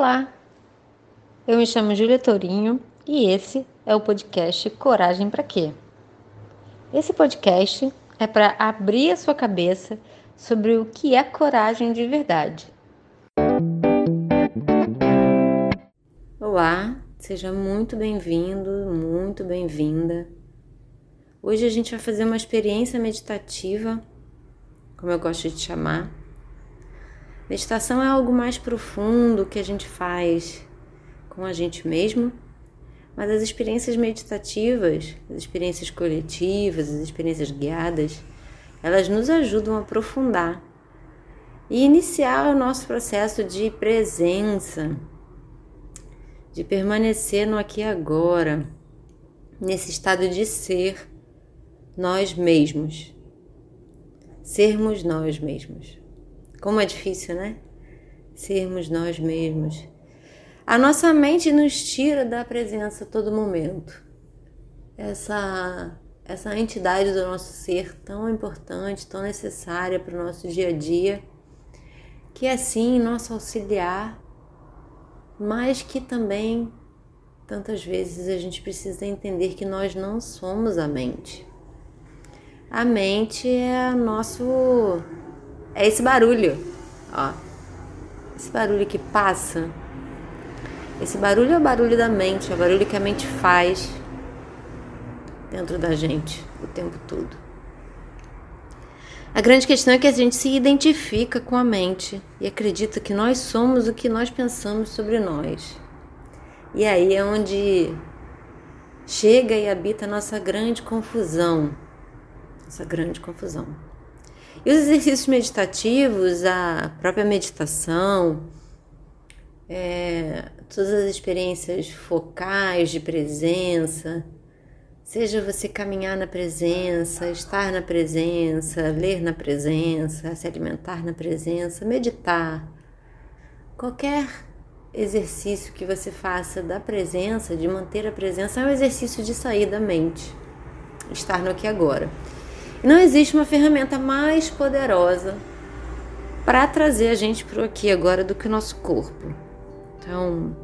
Olá, eu me chamo Júlia Tourinho e esse é o podcast Coragem para Quê? Esse podcast é para abrir a sua cabeça sobre o que é coragem de verdade. Olá, seja muito bem-vindo, muito bem-vinda. Hoje a gente vai fazer uma experiência meditativa, como eu gosto de chamar Meditação é algo mais profundo que a gente faz com a gente mesmo, mas as experiências meditativas, as experiências coletivas, as experiências guiadas, elas nos ajudam a aprofundar e iniciar o nosso processo de presença, de permanecer no aqui e agora, nesse estado de ser nós mesmos, sermos nós mesmos. Como é difícil, né? Sermos nós mesmos. A nossa mente nos tira da presença a todo momento. Essa essa entidade do nosso ser tão importante, tão necessária para o nosso dia a dia, que é sim nosso auxiliar, mas que também tantas vezes a gente precisa entender que nós não somos a mente. A mente é nosso é esse barulho, ó. Esse barulho que passa. Esse barulho é o barulho da mente, é o barulho que a mente faz dentro da gente o tempo todo. A grande questão é que a gente se identifica com a mente e acredita que nós somos o que nós pensamos sobre nós. E aí é onde chega e habita a nossa grande confusão. Essa grande confusão. E os exercícios meditativos, a própria meditação, é, todas as experiências focais de presença, seja você caminhar na presença, estar na presença, ler na presença, se alimentar na presença, meditar, qualquer exercício que você faça da presença, de manter a presença, é um exercício de sair da mente, estar no aqui agora. Não existe uma ferramenta mais poderosa para trazer a gente para o aqui agora do que o nosso corpo. Então,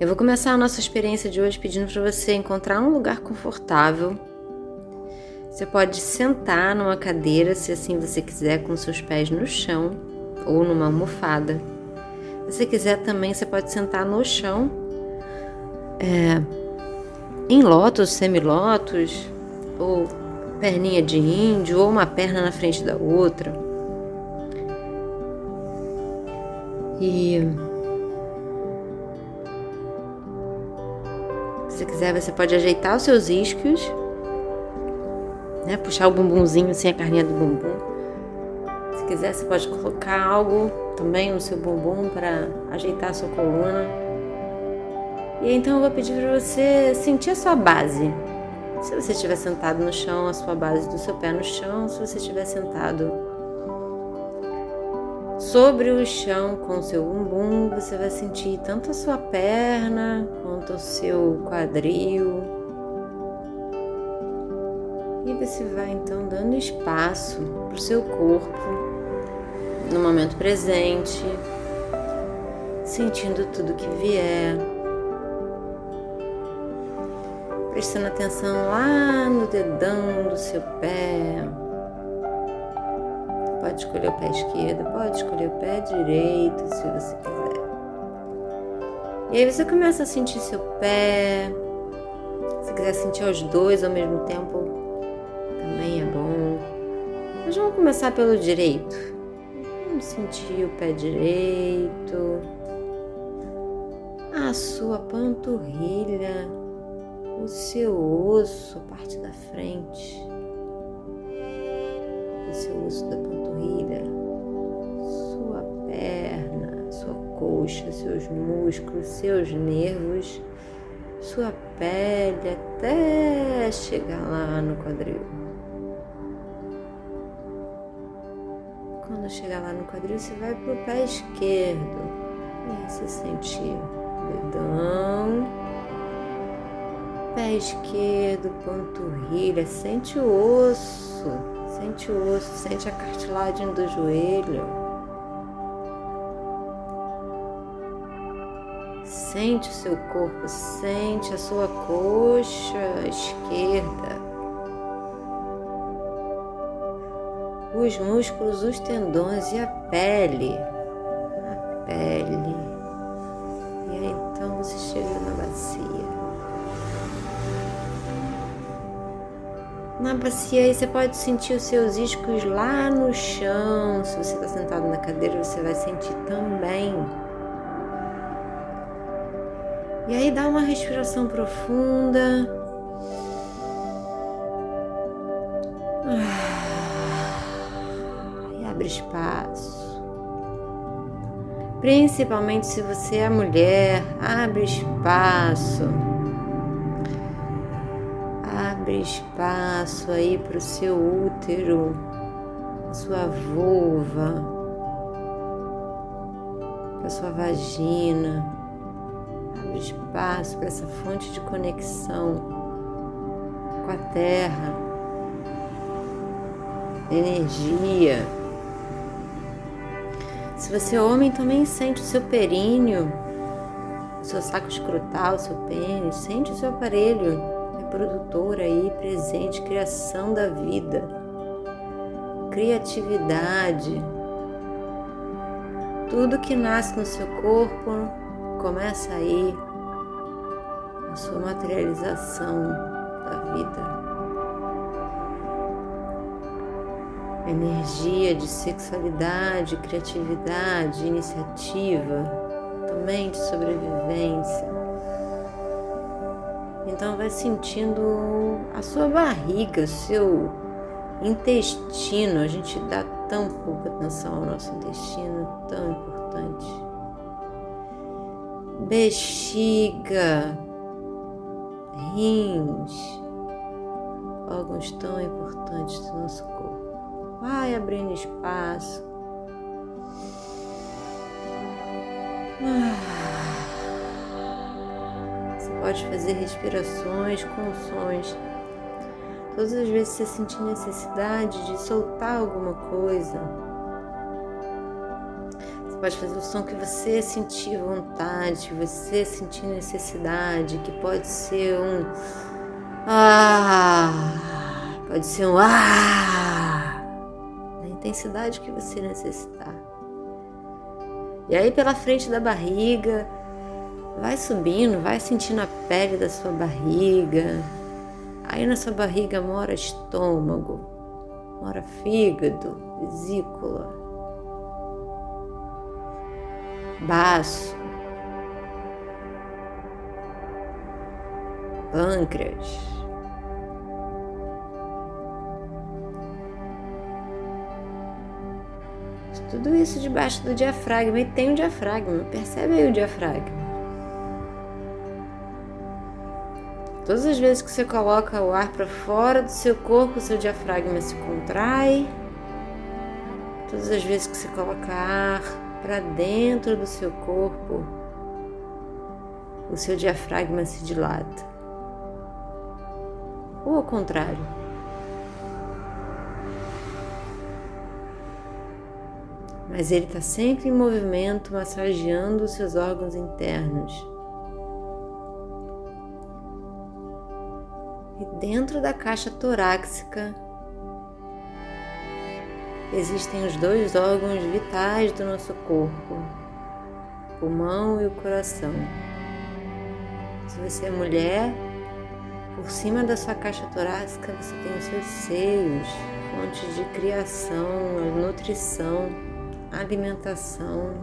eu vou começar a nossa experiência de hoje pedindo para você encontrar um lugar confortável. Você pode sentar numa cadeira, se assim você quiser, com seus pés no chão ou numa almofada. Se você quiser também, você pode sentar no chão, é, em lótus, semilótus ou perninha de índio ou uma perna na frente da outra. E se quiser, você pode ajeitar os seus isquios, né? Puxar o bumbumzinho sem a carninha do bumbum. Se quiser, você pode colocar algo também no seu bumbum para ajeitar a sua coluna. E então eu vou pedir para você sentir a sua base. Se você estiver sentado no chão, a sua base do seu pé no chão, se você estiver sentado sobre o chão com o seu bumbum, você vai sentir tanto a sua perna quanto o seu quadril. E você vai então dando espaço para o seu corpo no momento presente, sentindo tudo que vier prestando atenção lá no dedão do seu pé. Pode escolher o pé esquerdo, pode escolher o pé direito, se você quiser. E aí você começa a sentir seu pé. Se quiser sentir os dois ao mesmo tempo, também é bom. Mas vamos começar pelo direito. Vamos sentir o pé direito, a sua panturrilha o seu osso, a parte da frente, o seu osso da panturrilha, sua perna, sua coxa, seus músculos, seus nervos, sua pele até chegar lá no quadril. Quando chegar lá no quadril, você vai para o pé esquerdo. E você sente o dedão pé esquerdo, panturrilha, sente o osso, sente o osso, sente a cartilagem do joelho. Sente o seu corpo, sente a sua coxa esquerda. Os músculos, os tendões e a pele. A pele. Na bacia aí você pode sentir os seus iscos lá no chão. Se você está sentado na cadeira, você vai sentir também. E aí dá uma respiração profunda. E abre espaço. Principalmente se você é mulher, abre espaço. Abre espaço aí para o seu útero, sua vulva, para sua vagina. Abre espaço para essa fonte de conexão com a terra, energia. Se você é homem, também sente o seu períneo, o seu saco escrotal, o seu pênis, sente o seu aparelho reprodutor aí presente, criação da vida, criatividade. Tudo que nasce no seu corpo começa aí a sua materialização da vida. Energia de sexualidade, criatividade, iniciativa, também de sobrevivência. Então vai sentindo a sua barriga, o seu intestino. A gente dá tão pouca atenção ao nosso intestino, tão importante bexiga, rins, órgãos tão importantes do nosso corpo. Vai abrindo espaço. Você pode fazer respirações com sons. Todas as vezes que você sentir necessidade de soltar alguma coisa, pode fazer o som que você sentir vontade, que você sentir necessidade, que pode ser um ah, pode ser um ah, na intensidade que você necessitar. E aí pela frente da barriga, vai subindo, vai sentindo a pele da sua barriga. Aí na sua barriga mora estômago, mora fígado, vesícula baço, pâncreas. Tudo isso debaixo do diafragma. E tem o diafragma. Percebe aí o diafragma. Todas as vezes que você coloca o ar para fora do seu corpo, o seu diafragma se contrai. Todas as vezes que você coloca ar para dentro do seu corpo, o seu diafragma se dilata. Ou ao contrário. Mas ele está sempre em movimento, massageando os seus órgãos internos. Dentro da caixa torácica existem os dois órgãos vitais do nosso corpo, o pulmão e o coração. Se você é mulher, por cima da sua caixa torácica você tem os seus seios, fontes de criação, nutrição, alimentação.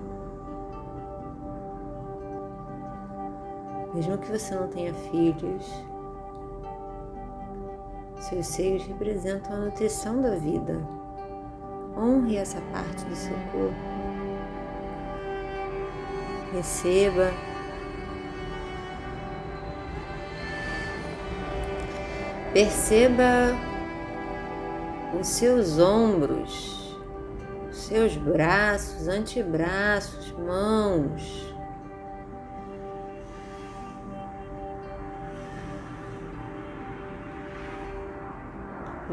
Mesmo que você não tenha filhos, seus seios representam a nutrição da vida. Honre essa parte do seu corpo. Receba. Perceba os seus ombros, seus braços, antebraços, mãos.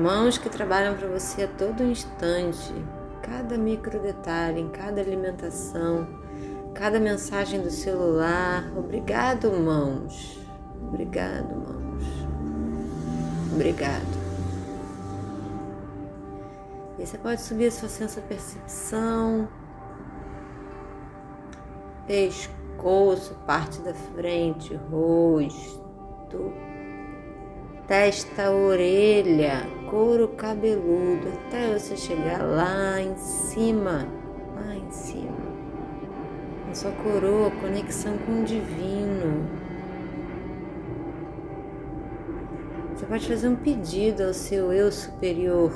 Mãos que trabalham para você a todo instante, cada micro detalhe, em cada alimentação, cada mensagem do celular. Obrigado, mãos. Obrigado, mãos. Obrigado. E você pode subir a sua senso percepção, pescoço, parte da frente, rosto, testa, orelha, couro cabeludo, até você chegar lá em cima, lá em cima. A sua coroa, conexão com o divino. Você pode fazer um pedido ao seu eu superior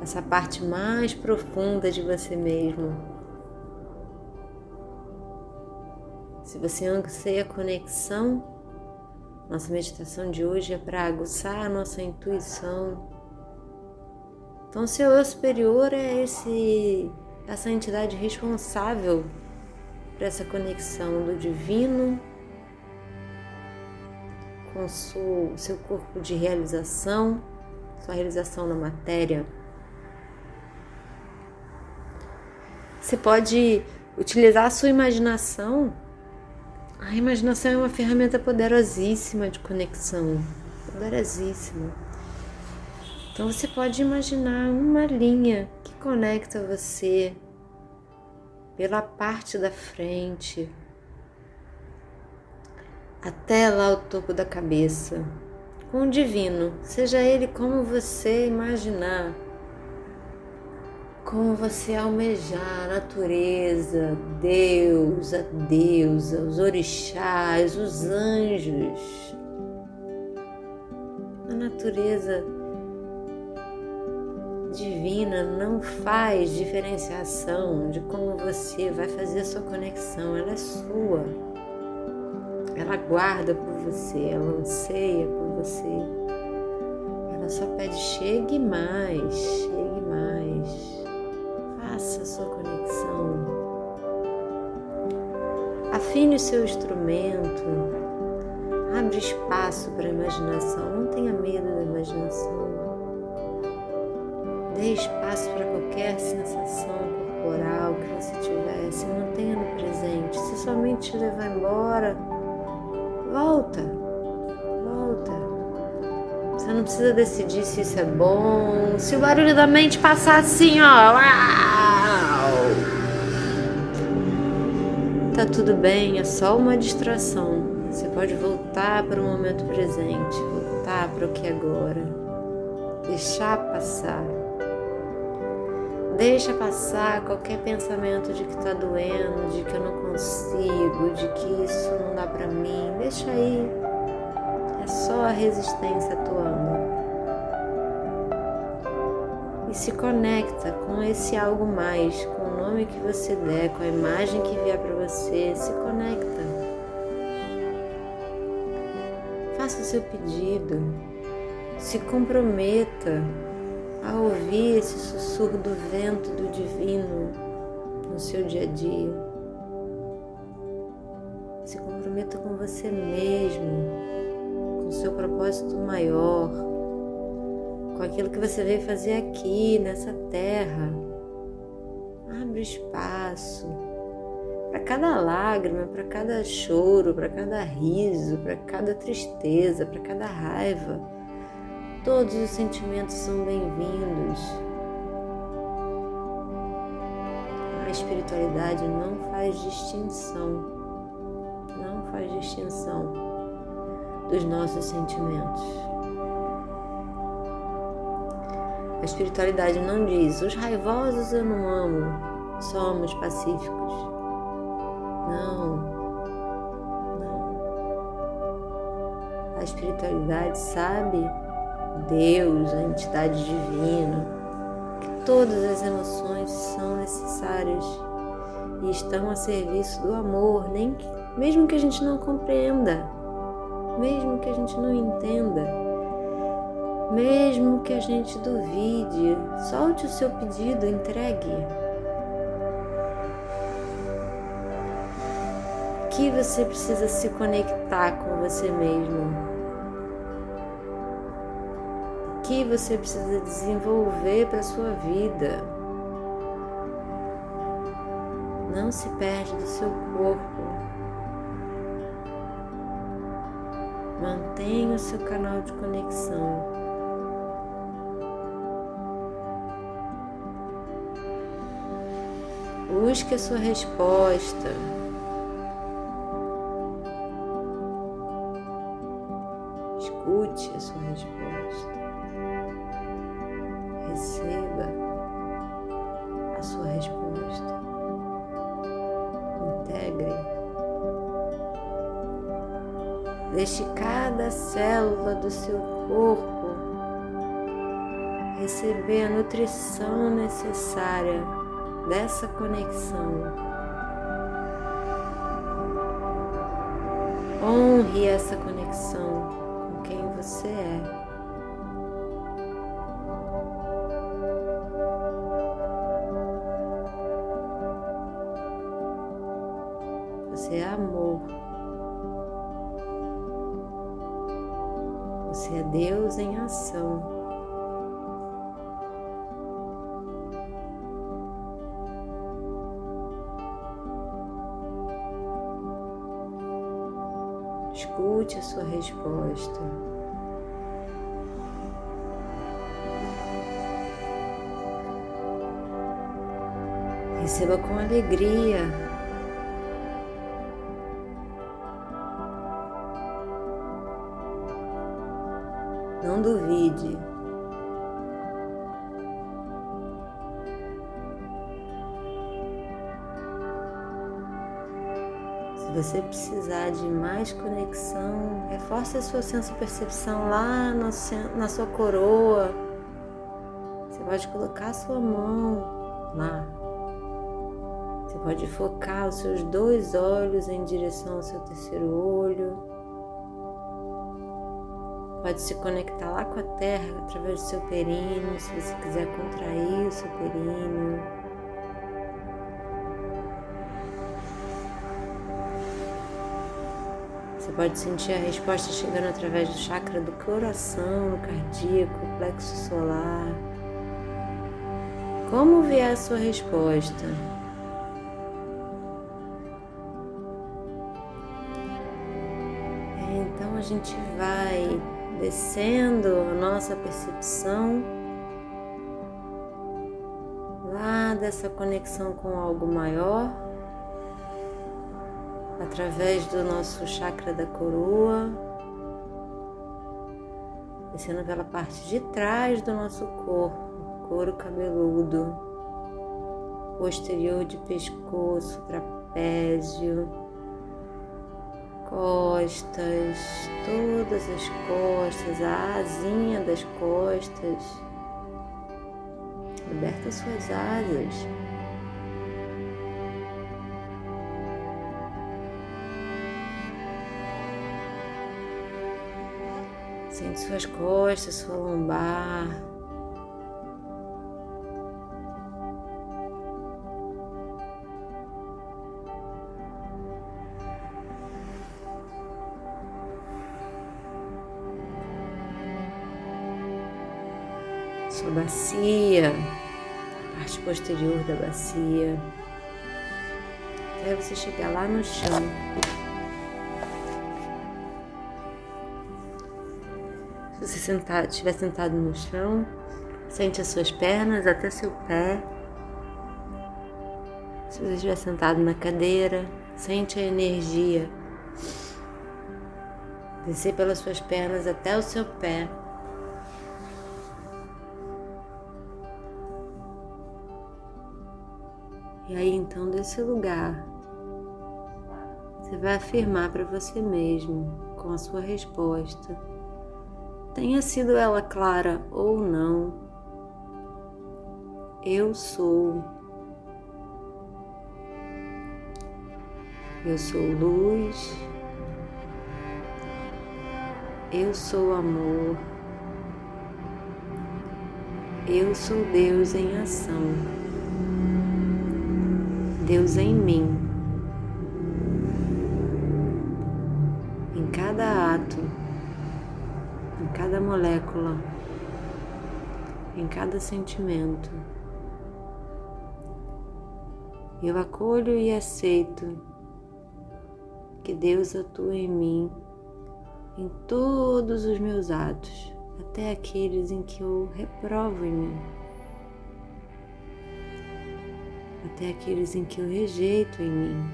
essa parte mais profunda de você mesmo. Se você anseia conexão, nossa meditação de hoje é para aguçar a nossa intuição. Então, seu eu superior é esse, essa entidade responsável por essa conexão do divino com o seu corpo de realização, sua realização na matéria. Você pode utilizar a sua imaginação. A imaginação é uma ferramenta poderosíssima de conexão, poderosíssima. Então você pode imaginar uma linha que conecta você pela parte da frente até lá o topo da cabeça, com o divino, seja ele como você imaginar como você almejar a natureza, Deus, a deusa, os orixás, os anjos. A natureza divina não faz diferenciação de como você vai fazer a sua conexão, ela é sua. Ela guarda por você, ela anseia por você. Ela só pede: chegue mais, chegue mais. Faça sua conexão. Afine o seu instrumento. Abre espaço para a imaginação. Não tenha medo da imaginação. Dê espaço para qualquer sensação corporal que você tiver. Se mantenha no presente. Se sua mente te levar embora. Volta. Não precisa decidir se isso é bom. Se o barulho da mente passar assim, ó. Tá tudo bem, é só uma distração. Você pode voltar para o momento presente, voltar para o que é agora. Deixar passar. Deixa passar qualquer pensamento de que tá doendo, de que eu não consigo, de que isso não dá para mim. Deixa aí. É só a resistência atuando. E se conecta com esse algo mais, com nome que você der, com a imagem que vier para você, se conecta. Faça o seu pedido. Se comprometa a ouvir esse sussurro do vento do divino no seu dia a dia. Se comprometa com você mesmo, o seu propósito maior, com aquilo que você veio fazer aqui nessa terra Abre espaço para cada lágrima, para cada choro, para cada riso, para cada tristeza, para cada raiva. Todos os sentimentos são bem-vindos. A espiritualidade não faz distinção, não faz distinção dos nossos sentimentos. A espiritualidade não diz os raivosos eu não amo, somos pacíficos. Não, não. A espiritualidade sabe, Deus, a entidade divina, que todas as emoções são necessárias e estão a serviço do amor, nem que, mesmo que a gente não compreenda, mesmo que a gente não entenda mesmo que a gente duvide, solte o seu pedido, entregue. Que você precisa se conectar com você mesmo. Que você precisa desenvolver para sua vida. não se perde do seu corpo. Mantenha o seu canal de conexão. Busque a sua resposta. Escute a sua resposta. Célula do seu corpo receber a nutrição necessária dessa conexão. Honre essa conexão com quem você é. Receba com alegria. Não duvide. você precisar de mais conexão, reforce a sua senso-percepção lá na sua coroa. Você pode colocar a sua mão lá. Pode focar os seus dois olhos em direção ao seu terceiro olho. Pode se conectar lá com a terra através do seu períneo, se você quiser contrair o seu períneo. Você pode sentir a resposta chegando através do chakra do coração, do cardíaco, plexo solar. Como vier a sua resposta? Gente vai descendo a nossa percepção lá dessa conexão com algo maior através do nosso chakra da coroa, descendo pela parte de trás do nosso corpo, couro cabeludo, posterior de pescoço, trapézio, costas, todas as costas, a asinha das costas. Liberta suas asas. Sente suas costas, sua lombar. Bacia, parte posterior da bacia, até você chegar lá no chão. Se você sentar, estiver sentado no chão, sente as suas pernas até seu pé. Se você estiver sentado na cadeira, sente a energia descer pelas suas pernas até o seu pé. E aí então desse lugar você vai afirmar para você mesmo com a sua resposta tenha sido ela clara ou não, eu sou. Eu sou luz. Eu sou amor. Eu sou Deus em ação. Deus em mim. Em cada ato em cada molécula, em cada sentimento. Eu acolho e aceito que Deus atua em mim, em todos os meus atos, até aqueles em que eu reprovo em mim, até aqueles em que eu rejeito em mim.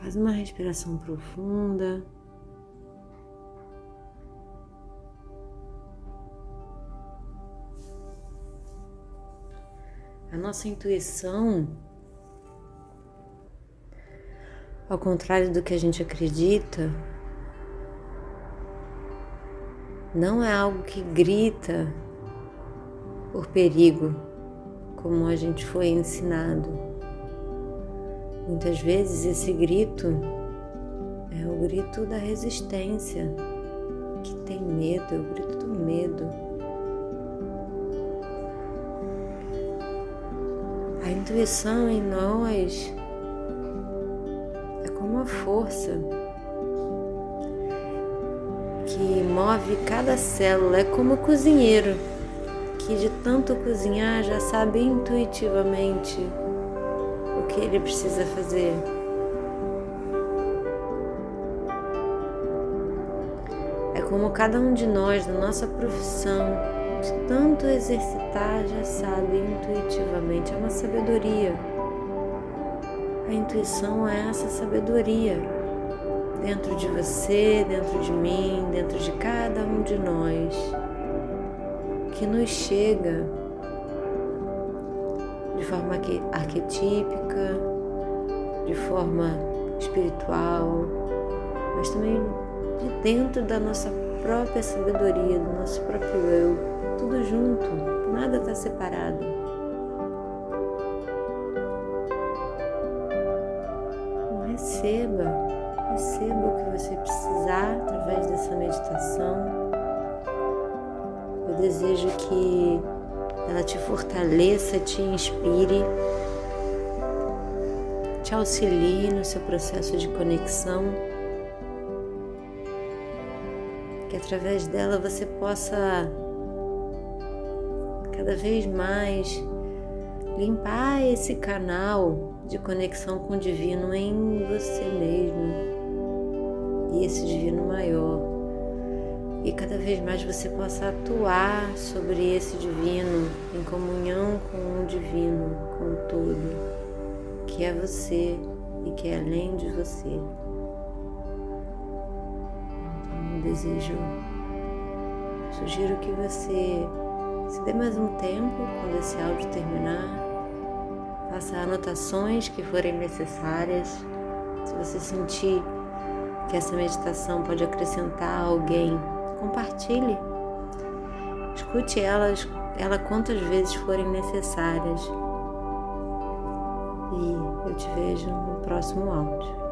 Faz uma respiração profunda. A nossa intuição, ao contrário do que a gente acredita, não é algo que grita por perigo, como a gente foi ensinado. Muitas vezes esse grito é o grito da resistência, que tem medo, é o grito do medo. A intuição em nós é como uma força que move cada célula, é como o cozinheiro que de tanto cozinhar já sabe intuitivamente o que ele precisa fazer. É como cada um de nós, na nossa profissão, de tanto exercitar, já sabe intuitivamente, é uma sabedoria. A intuição é essa sabedoria dentro de você, dentro de mim, dentro de cada um de nós, que nos chega de forma arquetípica, de forma espiritual, mas também de dentro da nossa própria sabedoria, do nosso próprio eu tudo junto, nada está separado. Receba, receba o que você precisar através dessa meditação. Eu desejo que ela te fortaleça, te inspire, te auxilie no seu processo de conexão. Que através dela você possa cada vez mais limpar esse canal de conexão com o divino em você mesmo e esse divino maior. E cada vez mais você possa atuar sobre esse divino em comunhão com o divino, com o todo, que é você e que é além de você. Então, eu desejo, sugiro que você se dê mais um tempo quando esse áudio terminar. Faça anotações que forem necessárias. Se você sentir que essa meditação pode acrescentar a alguém, compartilhe. Escute elas, ela quantas vezes forem necessárias. E eu te vejo no próximo áudio.